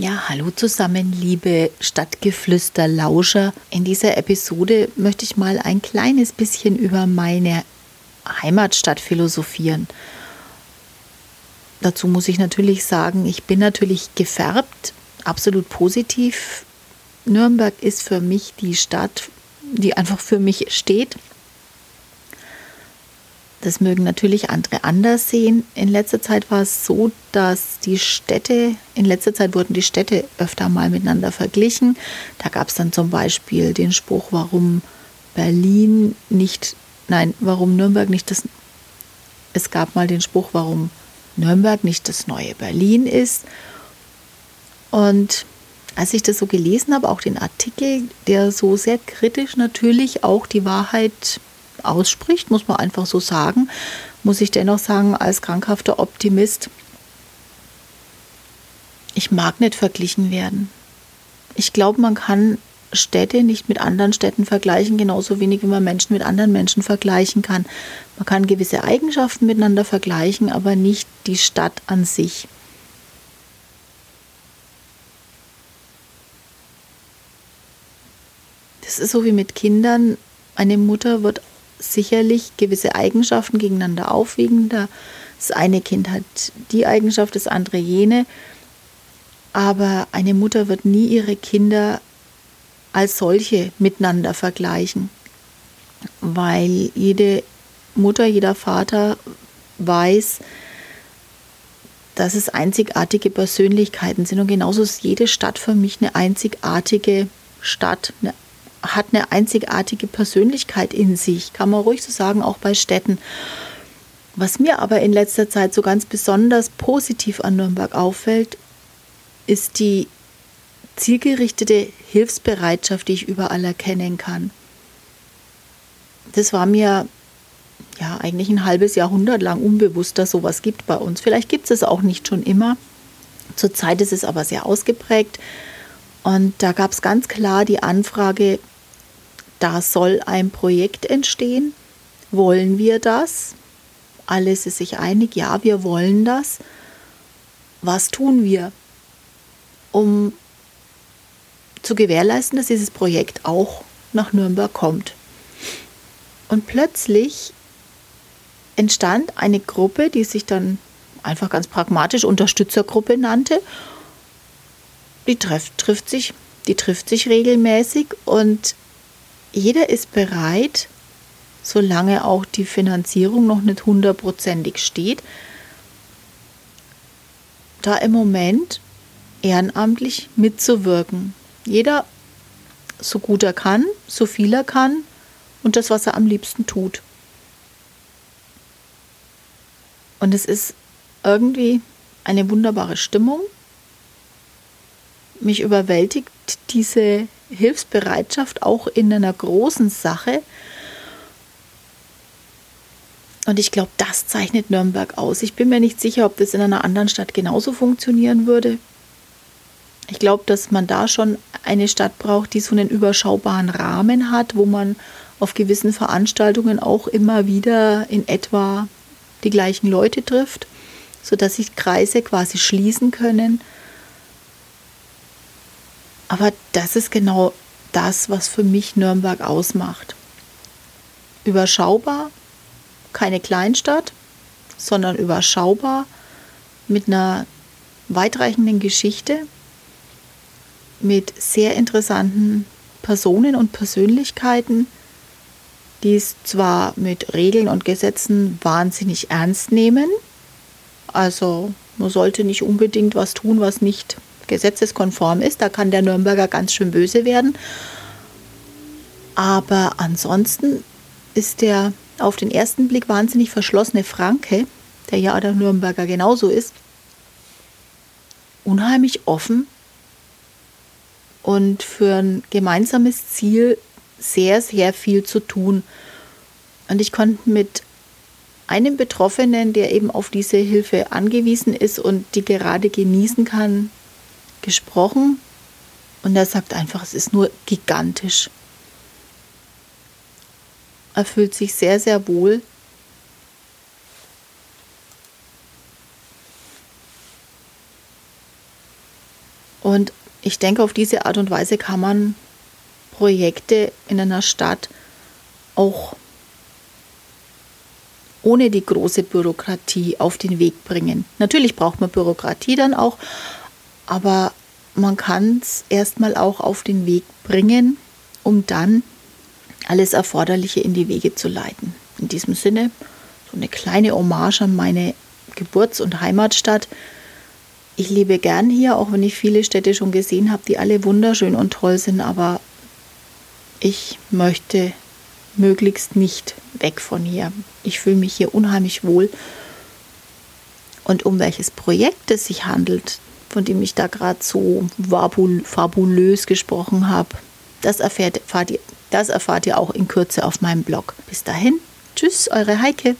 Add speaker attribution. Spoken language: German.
Speaker 1: Ja, hallo zusammen, liebe Stadtgeflüster-Lauscher. In dieser Episode möchte ich mal ein kleines bisschen über meine Heimatstadt philosophieren. Dazu muss ich natürlich sagen, ich bin natürlich gefärbt, absolut positiv. Nürnberg ist für mich die Stadt, die einfach für mich steht. Das mögen natürlich andere anders sehen. In letzter Zeit war es so, dass die Städte, in letzter Zeit wurden die Städte öfter mal miteinander verglichen. Da gab es dann zum Beispiel den Spruch, warum Berlin nicht, nein, warum Nürnberg nicht das, es gab mal den Spruch, warum Nürnberg nicht das neue Berlin ist. Und als ich das so gelesen habe, auch den Artikel, der so sehr kritisch natürlich auch die Wahrheit ausspricht, muss man einfach so sagen, muss ich dennoch sagen, als krankhafter Optimist, ich mag nicht verglichen werden. Ich glaube, man kann Städte nicht mit anderen Städten vergleichen, genauso wenig wie man Menschen mit anderen Menschen vergleichen kann. Man kann gewisse Eigenschaften miteinander vergleichen, aber nicht die Stadt an sich. Das ist so wie mit Kindern. Eine Mutter wird sicherlich gewisse Eigenschaften gegeneinander aufwiegen. Das eine Kind hat die Eigenschaft, das andere jene. Aber eine Mutter wird nie ihre Kinder als solche miteinander vergleichen, weil jede Mutter, jeder Vater weiß, dass es einzigartige Persönlichkeiten sind. Und genauso ist jede Stadt für mich eine einzigartige Stadt, eine hat eine einzigartige Persönlichkeit in sich, kann man ruhig so sagen, auch bei Städten. Was mir aber in letzter Zeit so ganz besonders positiv an Nürnberg auffällt, ist die zielgerichtete Hilfsbereitschaft, die ich überall erkennen kann. Das war mir ja eigentlich ein halbes Jahrhundert lang unbewusst, dass sowas gibt bei uns. Vielleicht gibt es es auch nicht schon immer. Zurzeit ist es aber sehr ausgeprägt. Und da gab es ganz klar die Anfrage, da soll ein Projekt entstehen. Wollen wir das? Alles ist sich einig, ja, wir wollen das. Was tun wir, um zu gewährleisten, dass dieses Projekt auch nach Nürnberg kommt? Und plötzlich entstand eine Gruppe, die sich dann einfach ganz pragmatisch Unterstützergruppe nannte. Die trifft, trifft sich, die trifft sich regelmäßig und jeder ist bereit, solange auch die Finanzierung noch nicht hundertprozentig steht, da im Moment ehrenamtlich mitzuwirken. Jeder so gut er kann, so viel er kann und das, was er am liebsten tut. Und es ist irgendwie eine wunderbare Stimmung. Mich überwältigt diese Hilfsbereitschaft auch in einer großen Sache. Und ich glaube, das zeichnet Nürnberg aus. Ich bin mir nicht sicher, ob das in einer anderen Stadt genauso funktionieren würde. Ich glaube, dass man da schon eine Stadt braucht, die so einen überschaubaren Rahmen hat, wo man auf gewissen Veranstaltungen auch immer wieder in etwa die gleichen Leute trifft, sodass sich Kreise quasi schließen können. Aber das ist genau das, was für mich Nürnberg ausmacht. Überschaubar, keine Kleinstadt, sondern überschaubar mit einer weitreichenden Geschichte, mit sehr interessanten Personen und Persönlichkeiten, die es zwar mit Regeln und Gesetzen wahnsinnig ernst nehmen, also man sollte nicht unbedingt was tun, was nicht gesetzeskonform ist. Da kann der Nürnberger ganz schön böse werden. Aber ansonsten ist der auf den ersten Blick wahnsinnig verschlossene Franke, der ja der Nürnberger genauso ist, unheimlich offen und für ein gemeinsames Ziel sehr, sehr viel zu tun. Und ich konnte mit einem Betroffenen, der eben auf diese Hilfe angewiesen ist und die gerade genießen kann, gesprochen und er sagt einfach, es ist nur gigantisch. Er fühlt sich sehr, sehr wohl. Und ich denke, auf diese Art und Weise kann man Projekte in einer Stadt auch ohne die große Bürokratie auf den Weg bringen. Natürlich braucht man Bürokratie dann auch, aber man kann es erstmal auch auf den Weg bringen, um dann alles Erforderliche in die Wege zu leiten. In diesem Sinne so eine kleine Hommage an meine Geburts- und Heimatstadt. Ich lebe gern hier, auch wenn ich viele Städte schon gesehen habe, die alle wunderschön und toll sind, aber ich möchte möglichst nicht weg von hier. Ich fühle mich hier unheimlich wohl. Und um welches Projekt es sich handelt, von dem ich da gerade so fabulös gesprochen habe, das erfährt, erfahrt ihr, das erfahrt ihr auch in Kürze auf meinem Blog. Bis dahin, tschüss, eure Heike.